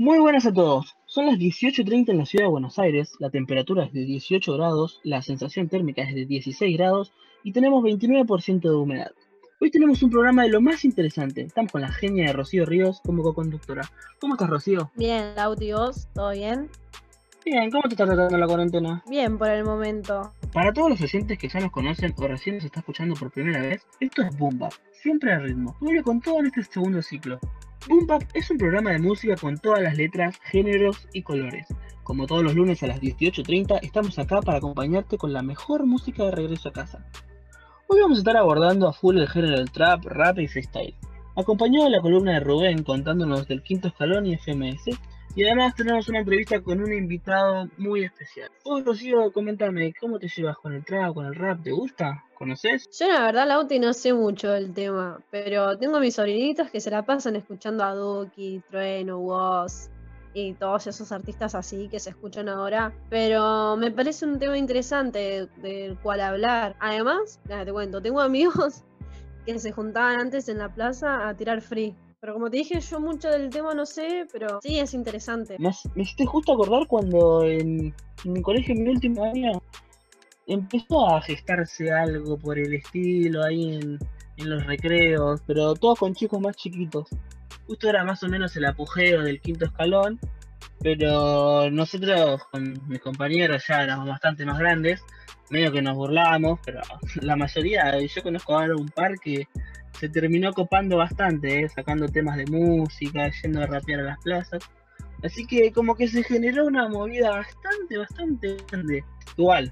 Muy buenas a todos. Son las 18.30 en la ciudad de Buenos Aires, la temperatura es de 18 grados, la sensación térmica es de 16 grados y tenemos 29% de humedad. Hoy tenemos un programa de lo más interesante. Estamos con la genia de Rocío Ríos como co-conductora. ¿Cómo estás, Rocío? Bien, Lauti, ¿vos? ¿Todo bien? Bien, ¿cómo te está tratando la cuarentena? Bien, por el momento. Para todos los oyentes que ya nos conocen o recién nos está escuchando por primera vez, esto es Boom Bap, siempre al ritmo. Vuelve con todo en este segundo ciclo. Boom es un programa de música con todas las letras, géneros y colores. Como todos los lunes a las 18.30, estamos acá para acompañarte con la mejor música de regreso a casa. Hoy vamos a estar abordando a full el género del trap, rap y freestyle, acompañado de la columna de Rubén contándonos del quinto escalón y FMS, y además tenemos una entrevista con un invitado muy especial. Vos, Rocío, coméntame, ¿cómo te llevas con el trap, con el rap? ¿Te gusta? ¿Conoces? Yo la verdad, Lauti, no sé mucho del tema, pero tengo mis sobrinitos que se la pasan escuchando a Duki, Trueno, Woz y todos esos artistas así que se escuchan ahora. Pero me parece un tema interesante del cual hablar. Además, te cuento, tengo amigos que se juntaban antes en la plaza a tirar free. Pero como te dije, yo mucho del tema no sé, pero sí es interesante. Me, me hiciste justo acordar cuando en, mi colegio, en mi último año, empezó a gestarse algo por el estilo ahí en, en los recreos, pero todos con chicos más chiquitos. Justo era más o menos el apogeo del quinto escalón, pero nosotros con mis compañeros ya éramos bastante más grandes, medio que nos burlábamos, pero la mayoría, yo conozco ahora un par que se terminó copando bastante, ¿eh? sacando temas de música, yendo a rapear a las plazas. Así que como que se generó una movida bastante, bastante grande. Igual,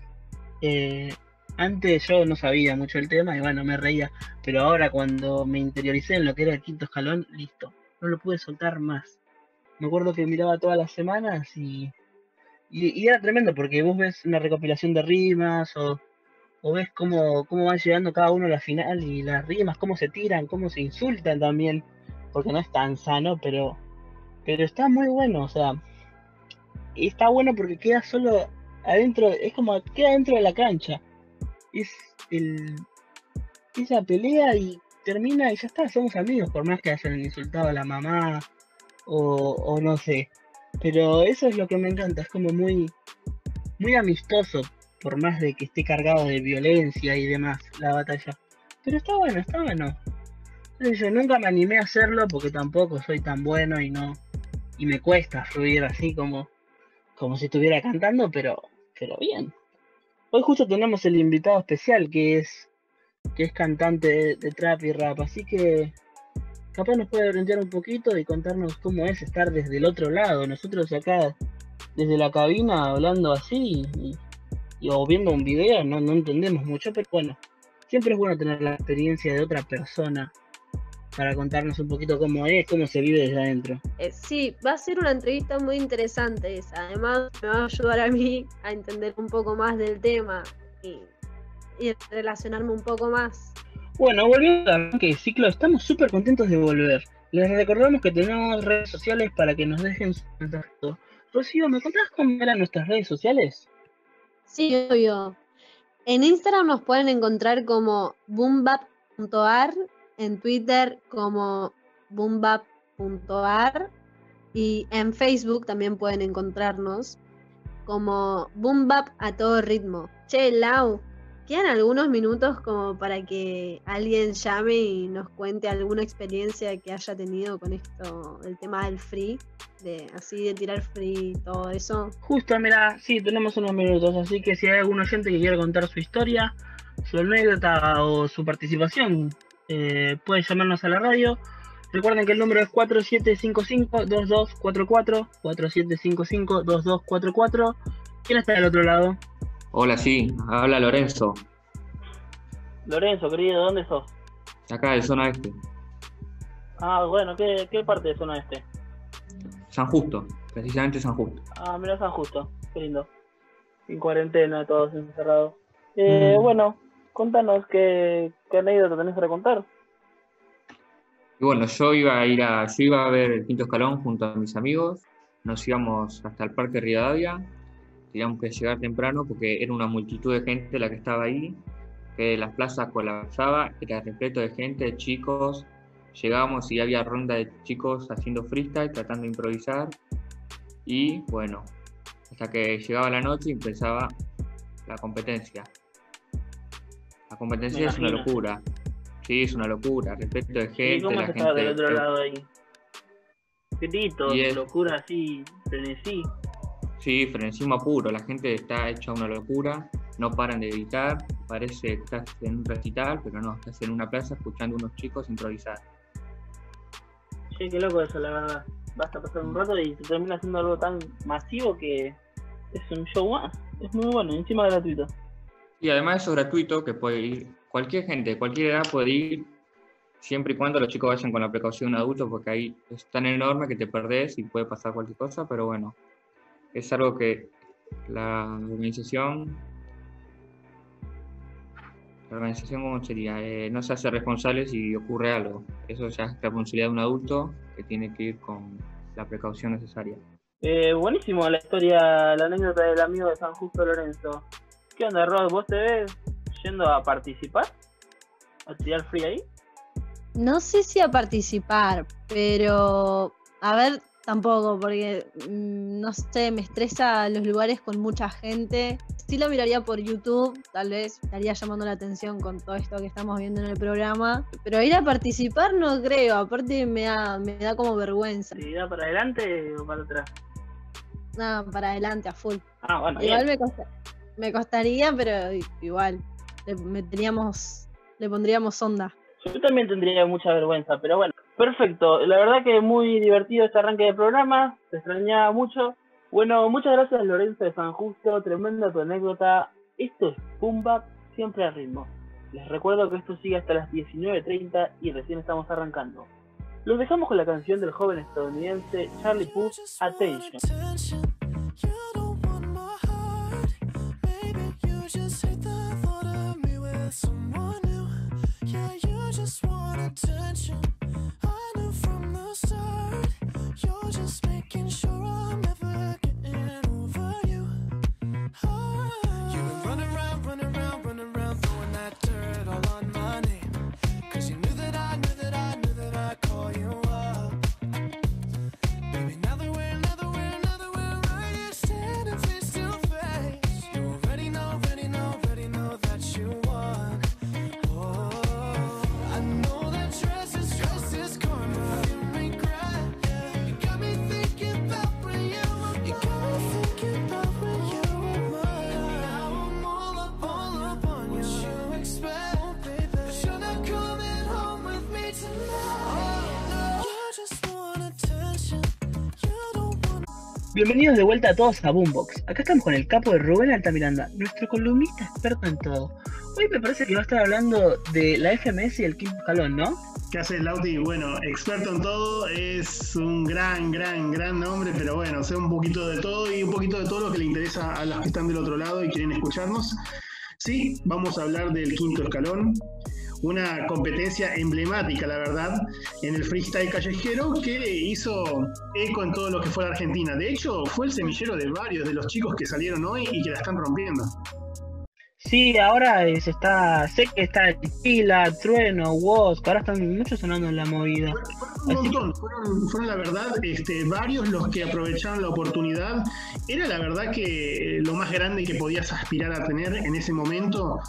eh, antes yo no sabía mucho el tema y bueno, me reía, pero ahora cuando me interioricé en lo que era el quinto escalón, listo, no lo pude soltar más. Me acuerdo que miraba todas las semanas y, y, y era tremendo porque vos ves una recopilación de rimas o, o ves cómo, cómo van llegando cada uno a la final y las rimas, cómo se tiran, cómo se insultan también, porque no es tan sano, pero, pero está muy bueno, o sea, está bueno porque queda solo adentro, es como queda dentro de la cancha. Es el esa pelea y termina y ya está, somos amigos, por más que hayan insultado a la mamá o, o no sé. Pero eso es lo que me encanta, es como muy, muy amistoso, por más de que esté cargado de violencia y demás la batalla. Pero está bueno, está bueno. Yo nunca me animé a hacerlo porque tampoco soy tan bueno y no. Y me cuesta fluir así como, como si estuviera cantando, pero, pero bien. Hoy justo tenemos el invitado especial que es, que es cantante de, trap y rap, así que capaz nos puede orientar un poquito y contarnos cómo es estar desde el otro lado. Nosotros acá, desde la cabina, hablando así y- o viendo un video, no, no entendemos mucho, pero bueno, siempre es bueno tener la experiencia de otra persona para contarnos un poquito cómo es, cómo se vive desde adentro. Eh, sí, va a ser una entrevista muy interesante esa. Además, me va a ayudar a mí a entender un poco más del tema y, y relacionarme un poco más. Bueno, volviendo al de ciclo, estamos súper contentos de volver. Les recordamos que tenemos redes sociales para que nos dejen su contacto. Rocío, ¿me contás cómo eran nuestras redes sociales? Sí, obvio. En Instagram nos pueden encontrar como boombap.ar, en Twitter como boombap.ar y en Facebook también pueden encontrarnos como boombap a todo ritmo. Che, Lau, quedan algunos minutos como para que alguien llame y nos cuente alguna experiencia que haya tenido con esto, el tema del free, de así de tirar free y todo eso. Justo, mira, sí, tenemos unos minutos, así que si hay algún oyente que quiera contar su historia, su anécdota o su participación, eh, puede llamarnos a la radio. Recuerden que el número es 4755-2244, 4755-2244. ¿Quién está del otro lado? Hola, sí, habla Lorenzo, Lorenzo, querido, ¿dónde sos? acá de zona este, Ah, bueno, ¿qué, qué parte de zona este? San Justo, precisamente San Justo. Ah, mira San Justo, qué lindo. En cuarentena, todos encerrados. Eh, Mm. Bueno, contanos qué, qué anécdota tenés para contar. Y bueno, yo iba a ir a, yo iba a ver el quinto escalón junto a mis amigos, nos íbamos hasta el Parque Rivadavia, teníamos que llegar temprano porque era una multitud de gente la que estaba ahí, que las plazas colapsaba, era repleto de gente, de chicos, llegamos y había ronda de chicos haciendo freestyle, tratando de improvisar, Y bueno, hasta que llegaba la noche y empezaba la competencia. La competencia es una locura. Sí, es una locura. Respecto de ¿Y gente, cómo la gente. del otro lado ahí? Gritos, Y es- locura así, frenesí. Sí, frenesimo puro. La gente está hecha una locura. No paran de gritar. Parece que estás en un recital, pero no, estás en una plaza escuchando a unos chicos improvisar. Che, qué loco eso, la verdad. Basta pasar un rato y se termina haciendo algo tan masivo que es un show más. Es muy bueno, encima gratuito. Y además eso es gratuito, que puede ir cualquier gente, cualquier edad puede ir, siempre y cuando los chicos vayan con la precaución de un adulto, porque ahí es tan enorme que te perdés y puede pasar cualquier cosa, pero bueno, es algo que la organización, la organización, ¿cómo sería? Eh, no se hace responsable si ocurre algo. Eso ya es responsabilidad de un adulto que tiene que ir con la precaución necesaria. Eh, buenísimo la historia, la anécdota del amigo de San Justo Lorenzo. ¿Qué onda, Rod? ¿Vos te ves yendo a participar? ¿A tirar free ahí? No sé si a participar, pero a ver, tampoco, porque mm, no sé, me estresa los lugares con mucha gente. Sí lo miraría por YouTube, tal vez estaría llamando la atención con todo esto que estamos viendo en el programa, pero ir a participar no creo, aparte me da, me da como vergüenza. ¿Te da para adelante o para atrás? Nada, para adelante a full. Ah, bueno, Igual me, costa- me costaría, pero igual, le meteríamos, le pondríamos onda. Yo también tendría mucha vergüenza, pero bueno. Perfecto, la verdad que muy divertido este arranque de programa, se extrañaba mucho. Bueno, muchas gracias Lorenzo de San Justo, tremenda tu anécdota. Esto es Pumba, siempre al ritmo. Les recuerdo que esto sigue hasta las 19.30 y recién estamos arrancando. Los dejamos con la canción del joven estadounidense Charlie Puth, Attention. Attention. From the start. You're just making sure I'm never Bienvenidos de vuelta a todos a Boombox. Acá estamos con el capo de Rubén Altamiranda, nuestro columnista experto en todo. Hoy me parece que va a estar hablando de la FMS y el quinto escalón, ¿no? ¿Qué haces, Lauti? Bueno, experto en todo, es un gran, gran, gran nombre, pero bueno, sé un poquito de todo y un poquito de todo lo que le interesa a los que están del otro lado y quieren escucharnos. Sí, vamos a hablar del quinto escalón, una competencia emblemática, la verdad, en el freestyle callejero que hizo eco en todo lo que fue la Argentina. De hecho, fue el semillero de varios de los chicos que salieron hoy y que la están rompiendo. Sí, ahora se está, sé que está Pila, Trueno, Woz, ahora están muchos sonando en la movida. Un montón, fueron, fueron la verdad este, varios los que aprovecharon la oportunidad. Era la verdad que lo más grande que podías aspirar a tener en ese momento.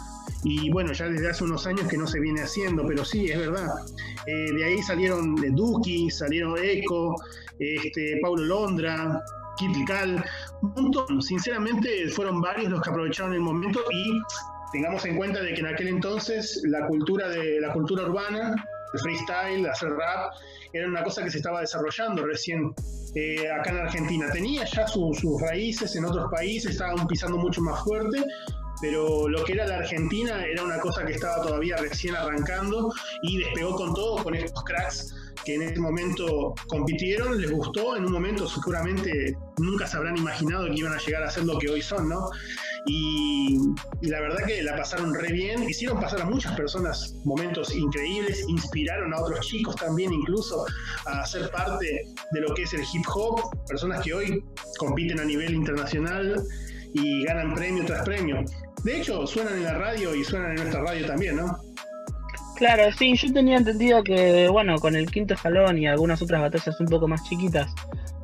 Y bueno, ya desde hace unos años que no se viene haciendo, pero sí, es verdad. Eh, de ahí salieron de Duki, salieron Eco, este, Paulo Londra, Kit Cal, un montón. Sinceramente, fueron varios los que aprovecharon el momento y tengamos en cuenta de que en aquel entonces la cultura de la cultura urbana, el freestyle, hacer rap, era una cosa que se estaba desarrollando recién eh, acá en Argentina. Tenía ya su- sus raíces en otros países, estaban pisando mucho más fuerte, pero lo que era la Argentina era una cosa que estaba todavía recién arrancando y despegó con todo, con estos cracks que en ese momento compitieron, les gustó, en un momento seguramente nunca se habrán imaginado que iban a llegar a ser lo que hoy son, ¿no? Y, y la verdad que la pasaron re bien, hicieron pasar a muchas personas momentos increíbles, inspiraron a otros chicos también incluso a ser parte de lo que es el hip hop, personas que hoy compiten a nivel internacional y ganan premio tras premio. De hecho, suenan en la radio y suenan en nuestra radio también, ¿no? Claro, sí, yo tenía entendido que, bueno, con el quinto escalón y algunas otras batallas un poco más chiquitas,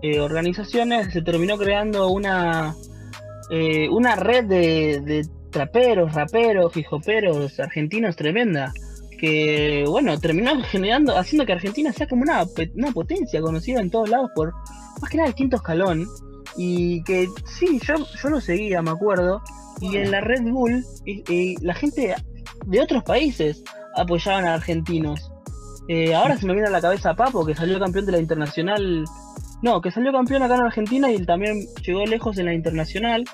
eh, organizaciones, se terminó creando una, eh, una red de, traperos, raperos, hijoperos argentinos tremenda. Que, bueno, terminó generando, haciendo que Argentina sea como una, una potencia conocida en todos lados por, más que nada, el quinto escalón. Y que, sí, yo, yo lo seguía, me acuerdo. Y en la Red Bull, y la gente de otros países apoyaban a argentinos. Eh, ahora se me viene a la cabeza Papo, que salió campeón de la internacional. No, que salió campeón acá en Argentina y también llegó lejos en la internacional.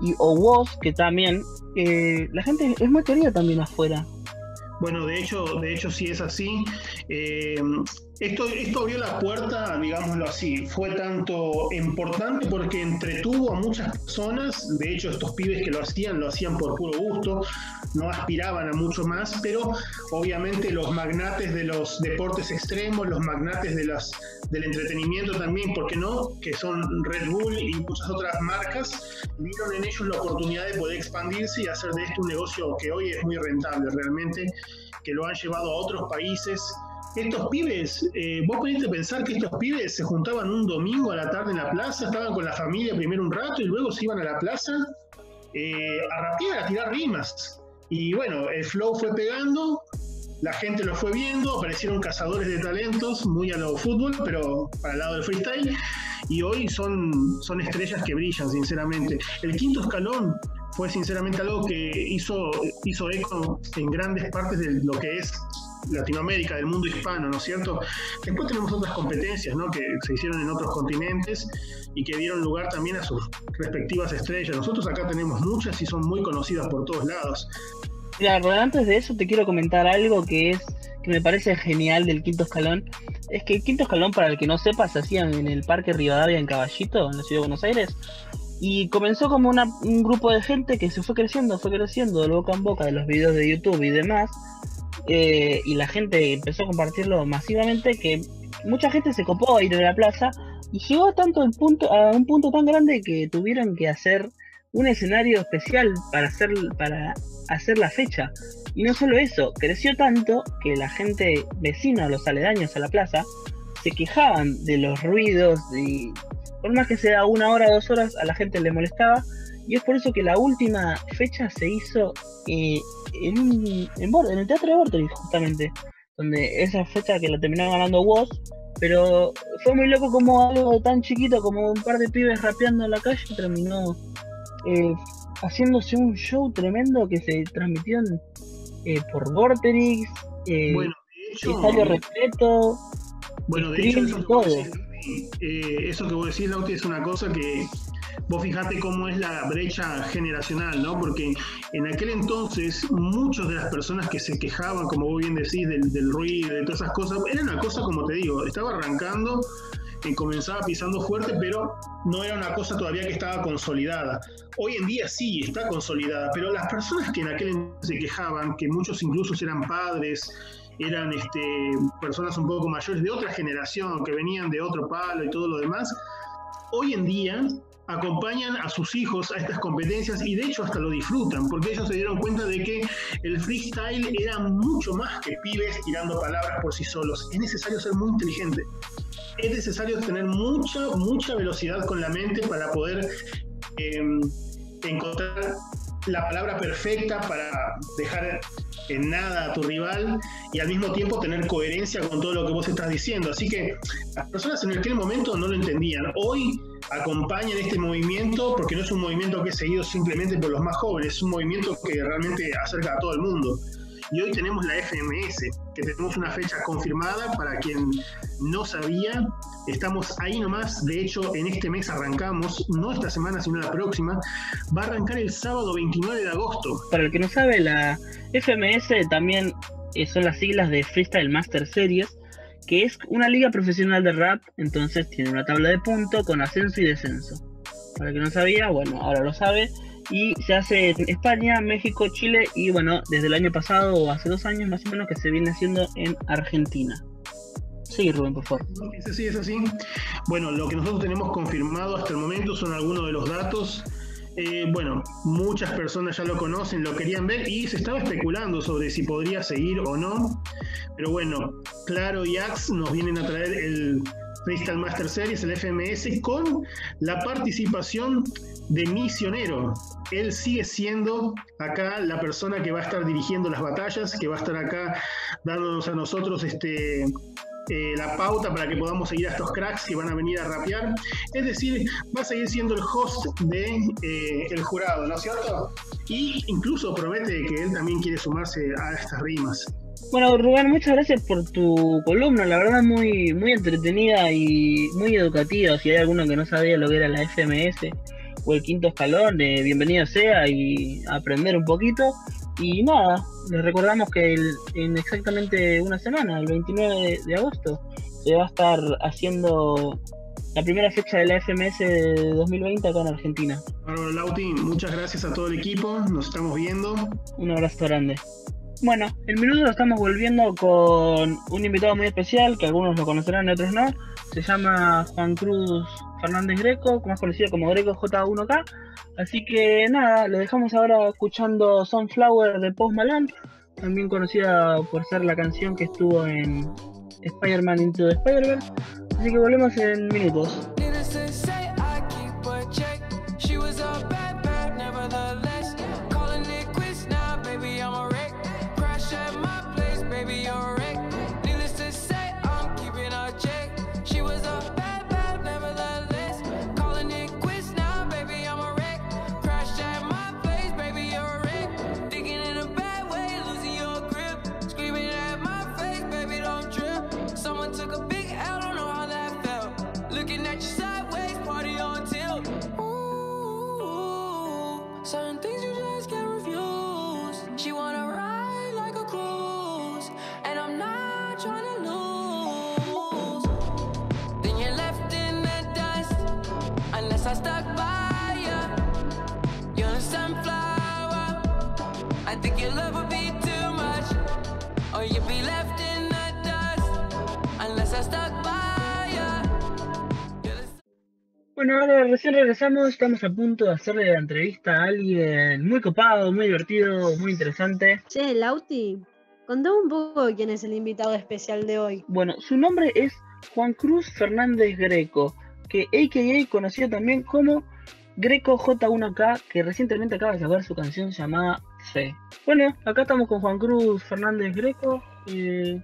Y o Woz, que también. eh, la gente es muy querida también afuera. Bueno, de hecho, de hecho sí es así. Eh, esto, abrió la puerta, digámoslo así, fue tanto importante porque entretuvo a muchas personas, de hecho estos pibes que lo hacían, lo hacían por puro gusto, no aspiraban a mucho más, pero obviamente los magnates de los deportes extremos, los magnates de las, del entretenimiento también, ¿por qué no? Que son Red Bull y muchas otras marcas, vieron en ellos la oportunidad de poder expandirse y hacer de esto un negocio que hoy es muy rentable realmente, que lo han llevado a otros países. Estos pibes, eh, vos pudiste pensar que estos pibes se juntaban un domingo a la tarde en la plaza, estaban con la familia primero un rato y luego se iban a la plaza eh, a rapear, a tirar rimas. Y bueno, el flow fue pegando, la gente lo fue viendo, aparecieron cazadores de talentos, muy a lo fútbol, pero para el lado del freestyle, y hoy son, son estrellas que brillan, sinceramente. El quinto escalón fue sinceramente algo que hizo, hizo eco en grandes partes de lo que es Latinoamérica, del mundo hispano, ¿no es cierto? Después tenemos otras competencias, ¿no? Que se hicieron en otros continentes y que dieron lugar también a sus respectivas estrellas. Nosotros acá tenemos muchas y son muy conocidas por todos lados. Mira, Rubén, antes de eso te quiero comentar algo que es que me parece genial del quinto escalón. Es que el quinto escalón, para el que no sepa, se hacía en el Parque Rivadavia en Caballito, en la ciudad de Buenos Aires. Y comenzó como una- un grupo de gente que se fue creciendo, fue creciendo de boca en boca de los videos de YouTube y demás. Eh, y la gente empezó a compartirlo masivamente que mucha gente se copó a ir a la plaza y llegó tanto el punto, a un punto tan grande que tuvieron que hacer un escenario especial para hacer, para hacer la fecha. Y no solo eso, creció tanto que la gente vecina, los aledaños a la plaza, se quejaban de los ruidos y por más que sea una hora, dos horas, a la gente le molestaba. Y es por eso que la última fecha se hizo eh, en, un- en, en el Teatro de Vorterix, justamente. Donde esa fecha que la terminó ganando Woz. Pero fue muy loco como algo tan chiquito como un par de pibes rapeando en la calle terminó eh, haciéndose un show tremendo que se transmitió en, eh, por Vorterix, Bueno, Estadio Respeto. Bueno, de hecho, eso que, vos decís, eh, eso que vos decís, Lauti, es una cosa que vos fijate cómo es la brecha generacional, ¿no? Porque en aquel entonces muchas de las personas que se quejaban, como vos bien decís, del, del ruido, de todas esas cosas, era una cosa, como te digo, estaba arrancando, comenzaba pisando fuerte, pero no era una cosa todavía que estaba consolidada. Hoy en día sí está consolidada, pero las personas que en aquel entonces se quejaban, que muchos incluso eran padres, eran este, personas un poco mayores de otra generación, que venían de otro palo y todo lo demás, hoy en día acompañan a sus hijos a estas competencias y de hecho hasta lo disfrutan, porque ellos se dieron cuenta de que el freestyle era mucho más que pibes tirando palabras por sí solos. Es necesario ser muy inteligente. Es necesario tener mucha, mucha velocidad con la mente para poder eh, encontrar la palabra perfecta para dejar en nada a tu rival y al mismo tiempo tener coherencia con todo lo que vos estás diciendo. Así que las personas en aquel momento no lo entendían. Hoy acompañan este movimiento porque no es un movimiento que es seguido simplemente por los más jóvenes, es un movimiento que realmente acerca a todo el mundo. Y hoy tenemos la FMS, que tenemos una fecha confirmada para quien no sabía. Estamos ahí nomás, de hecho en este mes arrancamos, no esta semana sino la próxima, va a arrancar el sábado 29 de agosto. Para el que no sabe, la FMS también eh, son las siglas de Freestyle Master Series, que es una liga profesional de rap, entonces tiene una tabla de puntos con ascenso y descenso. Para el que no sabía, bueno, ahora lo sabe. Y se hace en España, México, Chile y bueno, desde el año pasado o hace dos años más o menos que se viene haciendo en Argentina. Sí, Rubén, por favor. Es así, es así. Bueno, lo que nosotros tenemos confirmado hasta el momento son algunos de los datos. Eh, bueno, muchas personas ya lo conocen, lo querían ver y se estaba especulando sobre si podría seguir o no. Pero bueno, Claro y Axe nos vienen a traer el Freestyle Master Series, el FMS, con la participación de Misionero. Él sigue siendo acá la persona que va a estar dirigiendo las batallas, que va a estar acá dándonos a nosotros este, eh, la pauta para que podamos seguir a estos cracks que van a venir a rapear. Es decir, va a seguir siendo el host de eh, jurado, ¿no es cierto? Y incluso promete que él también quiere sumarse a estas rimas. Bueno, Rubén, muchas gracias por tu columna, la verdad muy, muy entretenida y muy educativa. Si hay alguno que no sabía lo que era la FMS o el quinto escalón, bienvenido sea y aprender un poquito. Y nada, les recordamos que el- en exactamente una semana, el 29 de, de agosto, se va a estar haciendo la primera fecha de la FMS de 2020 acá en Argentina. Bárbaro Lauti, muchas gracias a todo el equipo, nos estamos viendo. Un abrazo grande. Bueno, el minuto lo estamos volviendo con un invitado muy especial, que algunos lo conocerán y otros no. Se llama Juan Cruz Fernández Greco, más conocido como Greco J1K. Así que nada, lo dejamos ahora escuchando Sunflower de Post Malone, también conocida por ser la canción que estuvo en Spider-Man Into the Spider-Verse. Así que volvemos en minutos. I think your love would be too much, or you'd be left in the dust, unless I stuck by ya. You're the Bueno, ahora recién regresamos, estamos a punto de hacerle la entrevista a alguien muy copado, muy divertido, muy interesante. Che, Lauti, contame un poco quién es el invitado especial de hoy. Bueno, su nombre es Juan Cruz Fernández Greco, que AKA conocido también como Greco J1K, que recientemente acaba de sacar su canción llamada Fe. Bueno, acá estamos con Juan Cruz Fernández Greco. eh,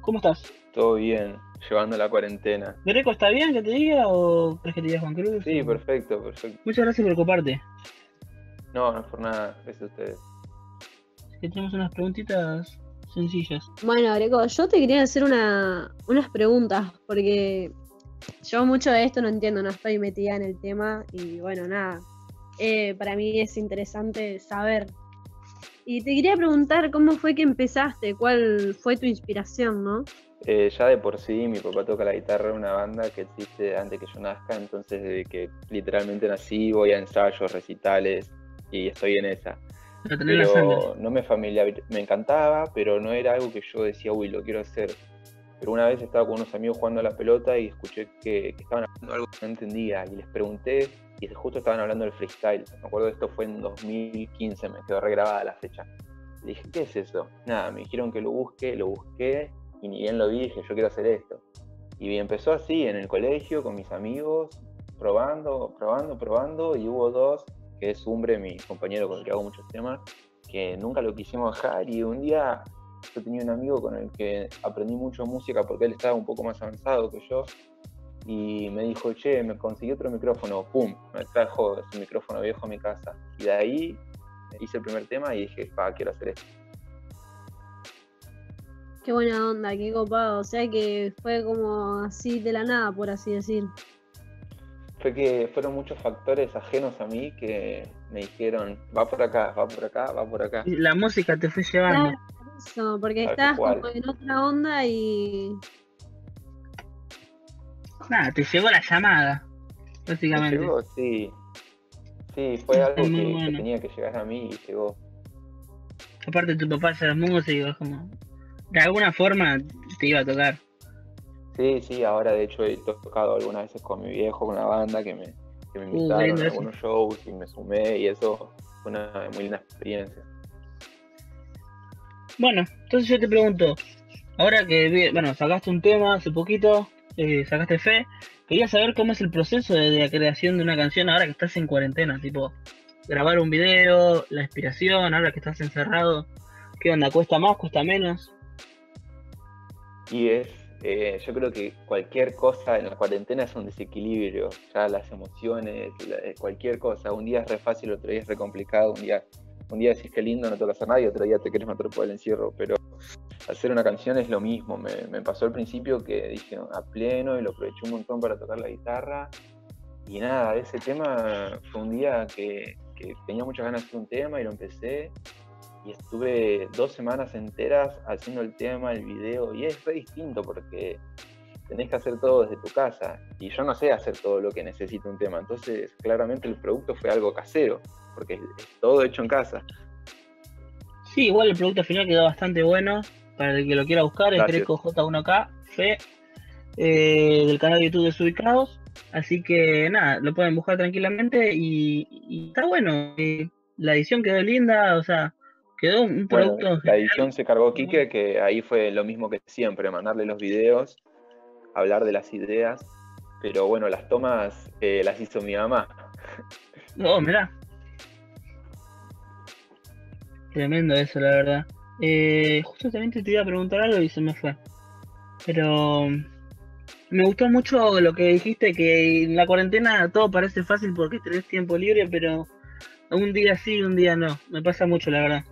¿Cómo estás? Todo bien, llevando la cuarentena. ¿Greco está bien que te diga o crees que te diga Juan Cruz? Sí, O- perfecto, perfecto. Muchas gracias por coparte. No, no es por nada, gracias a ustedes. Que tenemos unas preguntitas sencillas. Bueno, Greco, yo te quería hacer una, unas preguntas, porque yo mucho de esto no entiendo, no estoy metida en el tema y bueno, nada. Eh, para mí es interesante saber. Y te quería preguntar cómo fue que empezaste, cuál fue tu inspiración, ¿no? Eh, ya de por sí, mi papá toca la guitarra en una banda que existe antes que yo nazca, entonces desde que literalmente nací voy a ensayos, recitales y estoy en esa. Pero no me familiar, me encantaba, pero no era algo que yo decía, uy, lo quiero hacer. Pero una vez estaba con unos amigos jugando a la pelota y escuché que, que estaban hablando algo que no entendía y les pregunté y justo estaban hablando del freestyle. Me acuerdo esto fue en 2015, me quedó regrabada la fecha. Le dije, ¿qué es eso? Nada, me dijeron que lo busque, lo busqué y ni bien lo vi, dije, yo quiero hacer esto. Y empezó así, en el colegio, con mis amigos, probando, probando, probando, y hubo dos, que es Umbre, mi compañero con el que hago muchos temas, que nunca lo quisimos dejar y un día yo tenía un amigo con el que aprendí mucho música porque él estaba un poco más avanzado que yo y me dijo, che, me conseguí otro micrófono, pum, me trajo ese micrófono viejo a mi casa y de ahí hice el primer tema y dije, pa, quiero hacer esto. Qué buena onda, qué copado. O sea que fue como así de la nada, por así decir. Fue que fueron muchos factores ajenos a mí que me dijeron, va por acá, va por acá, va por acá. Y La música te fue llevando. Claro, eso, porque cual. como en otra onda y. Nada, te llegó la llamada, ¿Me básicamente. llegó? Sí. Sí, fue algo que, tenía que llegar a mí y llegó. Aparte tu papá era músico, es como... De alguna forma te iba a tocar. Sí, sí, ahora de hecho he tocado algunas veces con mi viejo, con una banda que me, que me Uh, invitaron a algunos shows y me sumé y eso fue una muy linda experiencia. Bueno, entonces yo te pregunto, ahora que, bueno, sacaste un tema hace poquito, eh, sacaste fe, quería saber cómo es el proceso de, la creación de una canción ahora que estás en cuarentena, tipo, grabar un video, la inspiración, ahora que estás encerrado, ¿qué onda? ¿Cuesta más, cuesta menos? Y es, eh, yo creo que cualquier cosa en la cuarentena es un desequilibrio, ya las emociones, la- eh, cualquier cosa, un día es re fácil, otro día es re complicado, un día, un día decís que lindo, no toca hacer nada y otro día te querés matar por el encierro, pero hacer una canción es lo mismo, me, pasó al principio que dije a pleno y lo aproveché un montón para tocar la guitarra. Y nada, ese tema fue un día que, que tenía muchas ganas de hacer un tema y lo empecé. Y estuve dos semanas enteras haciendo el tema, el video, y es re distinto porque tenés que hacer todo desde tu casa, y yo no sé hacer todo lo que necesita un tema, entonces claramente el producto fue algo casero, porque es todo hecho en casa. Sí, igual el producto final quedó bastante bueno. Para el que lo quiera buscar, es Gracias. Greco J1K, Fe, eh, del canal de YouTube Desubicados. Así que nada, lo pueden buscar tranquilamente y, y está bueno. eh, la edición quedó linda, o sea, quedó un producto. la edición se cargó Quique, que ahí fue lo mismo que siempre, mandarle los videos, hablar de las ideas, pero bueno, las tomas eh, las hizo mi mamá. Oh, mirá. Tremendo eso, la verdad. Eh, justamente te iba a preguntar algo y se me fue. Pero me gustó mucho lo que dijiste, que en la cuarentena todo parece fácil porque tenés tiempo libre, pero un día sí, un día no. Me pasa mucho, la verdad.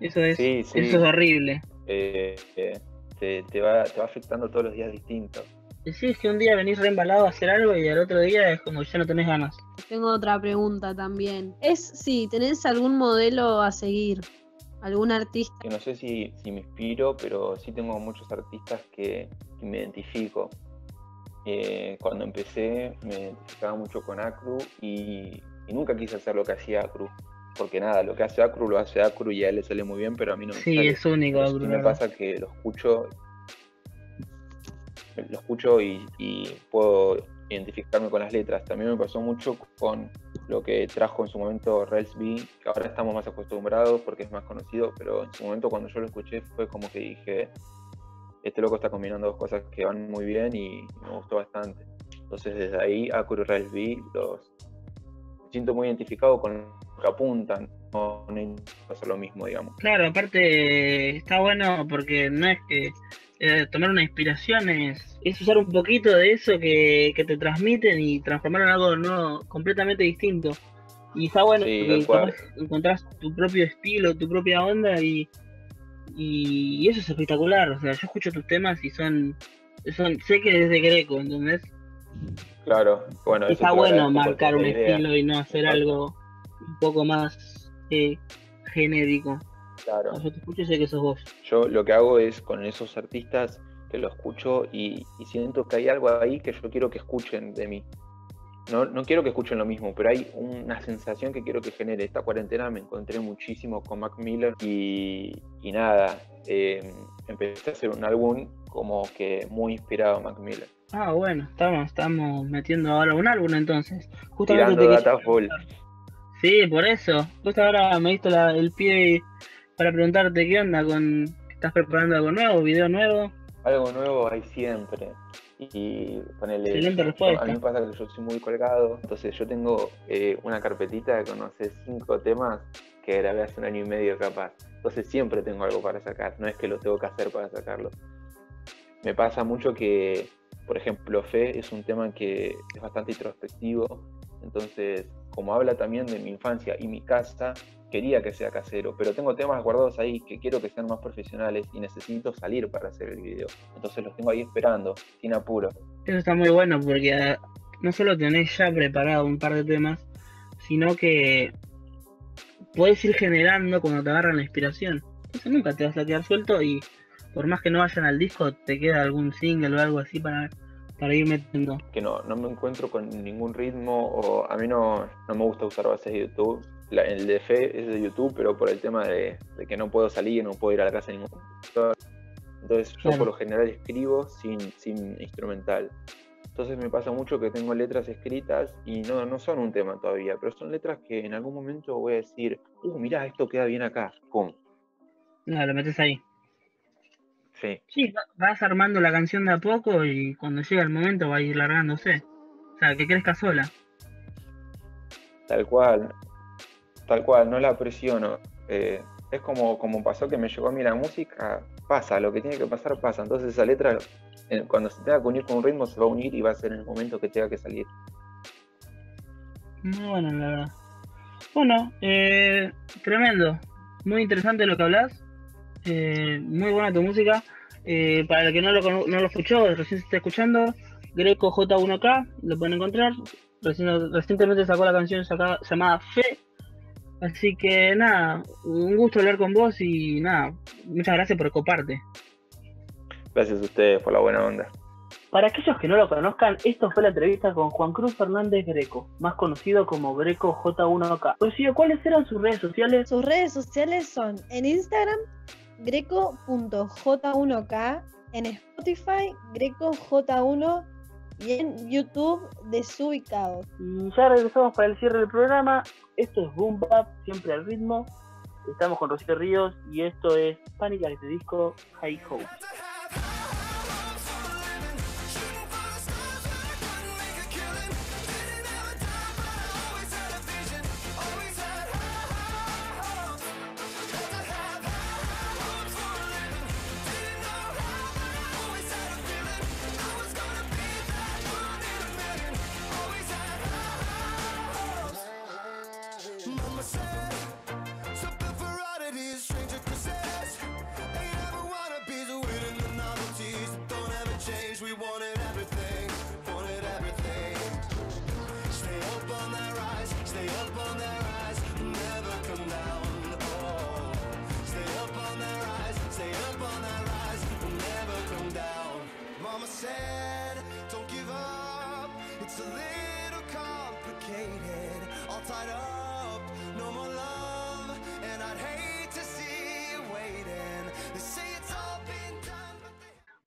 Eso es, Sí, sí. eso es horrible. Eh, eh, te, te va, te va afectando todos los días distintos. Sí, es que un día venís re embalado a hacer algo y al otro día es como que ya no tenés ganas. Tengo otra pregunta también. Es si tenés algún modelo a seguir, algún artista. que no sé si, si me inspiro, pero sí tengo muchos artistas que, que me identifico. Eh, cuando empecé me identificaba mucho con Acru y, y nunca quise hacer lo que hacía Acru, porque nada, lo que hace Acru lo hace Acru y a él le sale muy bien, pero a mí no me Sí, sale. es único, Bruno, me pasa que lo escucho, lo escucho y, y puedo identificarme con las letras. También me pasó mucho con lo que trajo en su momento Rels B, que ahora estamos más acostumbrados porque es más conocido, pero en su momento cuando yo lo escuché fue como que dije, este loco está combinando dos cosas que van muy bien y me gustó bastante. Entonces desde ahí Acru y Rels B los siento muy identificado con lo que apuntan, no no pasa lo mismo, digamos. Claro, aparte está bueno porque no es que eh, tomar una inspiración es, es usar un poquito de eso que, que te transmiten y transformarlo en algo nuevo, completamente distinto. Y está bueno Sí, porque encontrás tu propio estilo, tu propia onda y, y, y eso es espectacular. O sea, yo escucho tus temas y son, son sé que es de Greco, ¿entendés? Claro, bueno, Está bueno marcar un idea. estilo y no hacer algo un poco más eh, genérico. Claro. Yo te escucho y sé que sos vos. Yo lo que hago es con esos artistas que lo escucho y, y siento que hay algo ahí que yo quiero que escuchen de mí. No, no quiero que escuchen lo mismo, pero hay una sensación que quiero que genere. Esta cuarentena me encontré muchísimo con Mac Miller y, y nada, eh, empecé a hacer un álbum como que muy inspirado a Mac Miller. Ah, bueno, estamos, estamos metiendo ahora un álbum entonces. Justamente Tirando te data full. Sí, por eso. Justo ahora me diste el pie para preguntarte qué onda con... ¿Estás preparando algo nuevo, video nuevo? Algo nuevo hay siempre. Y ponele. Excelente respuesta. A mí me pasa que yo soy muy colgado. Entonces yo tengo eh, una carpetita con, no sé, cinco temas que grabé hace un año y medio capaz. Entonces siempre tengo algo para sacar. No es que lo tengo que hacer para sacarlo. Me pasa mucho que, por ejemplo, Fe es un tema que es bastante introspectivo. Entonces, como habla también de mi infancia y mi casa, quería que sea casero, pero tengo temas guardados ahí que quiero que sean más profesionales y necesito salir para hacer el video. Entonces los tengo ahí esperando, sin apuro. Eso está muy bueno porque ah, no solo tenés ya preparado un par de temas, sino que puedes ir generando cuando te agarran la inspiración. Entonces nunca te vas a quedar suelto y por más que no vayan al disco, te queda algún single o algo así para, para ir metiendo. Que no, no me encuentro con ningún ritmo o a mí no, no me gusta usar bases de YouTube. La- el de Fe es de YouTube, pero por el tema de, de que no puedo salir, no puedo ir a la casa de ningún. Entonces yo Claro. por lo general escribo sin, sin instrumental. Entonces me pasa mucho que tengo letras escritas y no, no son un tema todavía, pero son letras que en algún momento voy a decir, uh, mirá, esto queda bien acá. Pum. No, lo metes ahí. Sí, Sí, va- vas armando la canción de a poco y cuando llega el momento va a ir largándose. O sea, que crezca sola. tal cual. Tal cual, no la presiono. Eh, es como, como pasó que me llegó a mí la música, pasa, lo que tiene que pasar pasa. Entonces esa letra, eh, cuando se tenga que unir con un ritmo, se va a unir y va a ser en el momento que tenga que salir. Bueno, la verdad. Bueno, eh, tremendo. Muy interesante lo que hablas. Muy buena tu música. Para el que no lo, no lo escuchó, recién se está escuchando, Greco J1K, lo pueden encontrar. Recientemente sacó la canción llamada Fe. Así que nada, un gusto hablar con vos y nada, muchas gracias por coparte. Gracias a ustedes por la buena onda. Para aquellos que no lo conozcan, esto fue la entrevista con Juan Cruz Fernández Greco, más conocido como Greco J1K. Rocío, ¿cuáles eran sus redes sociales? Sus redes sociales son en Instagram, greco.j1k, en Spotify, grecoj1 y en YouTube, Desubicados. Y ya regresamos para el cierre del programa. Esto es Boom Bap, siempre al ritmo. Estamos con Rocío Ríos y esto es Panic! at the Disco High Hope. Mama said,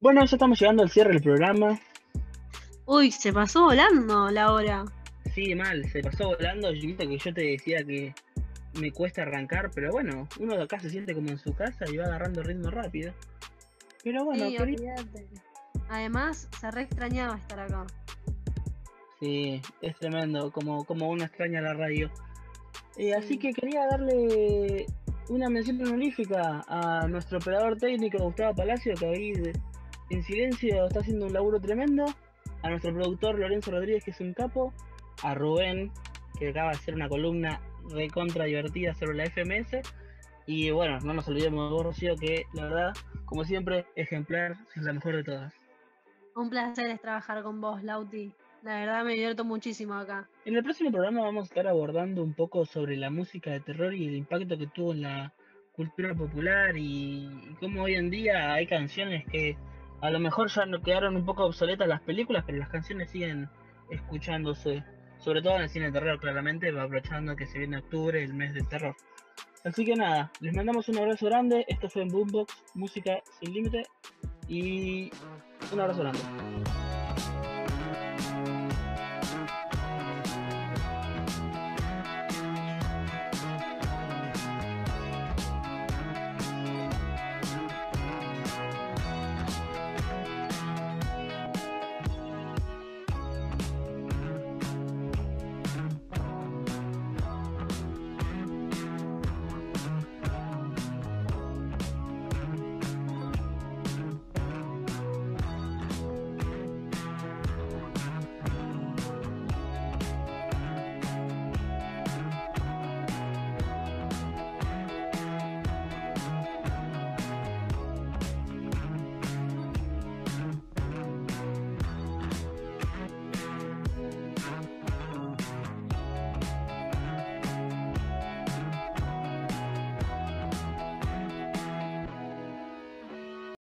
Bueno, ya estamos llegando al cierre del programa. Uy, se pasó volando la hora. Sí, mal, se pasó volando. Yo viste que yo te decía que me cuesta arrancar, pero bueno, uno de acá se siente como en su casa y va agarrando ritmo rápido. Pero bueno, Sí, quería-. Además, se re extrañaba estar acá. Sí, es tremendo, como, como uno extraña la radio. Eh, así Sí. que quería darle una mención honorífica a nuestro operador técnico Gustavo Palacio, que ahí de- en silencio está haciendo un laburo tremendo. A nuestro productor Lorenzo Rodríguez, que es un capo. A Rubén, que acaba de hacer una columna recontra divertida sobre la FMS. Y bueno, no nos olvidemos de vos, Rocío, que la verdad, como siempre, ejemplar, es la mejor de todas. Un placer es trabajar con vos, Lauti. La verdad me divierto muchísimo acá. En el próximo programa vamos a estar abordando un poco sobre la música de terror y el impacto que tuvo en la cultura popular y, y cómo hoy en día hay canciones que a lo mejor ya no quedaron un poco obsoletas las películas, pero las canciones siguen escuchándose, sobre todo en el cine de terror, claramente, aprovechando que se viene octubre, el mes del terror. Así que nada, les mandamos un abrazo grande, esto fue en Boombox, música sin límite y un abrazo grande.